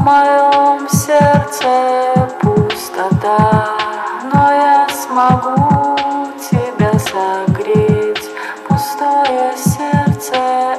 Моем сердце пустота, но я смогу тебя согреть. Пустое сердце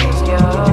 your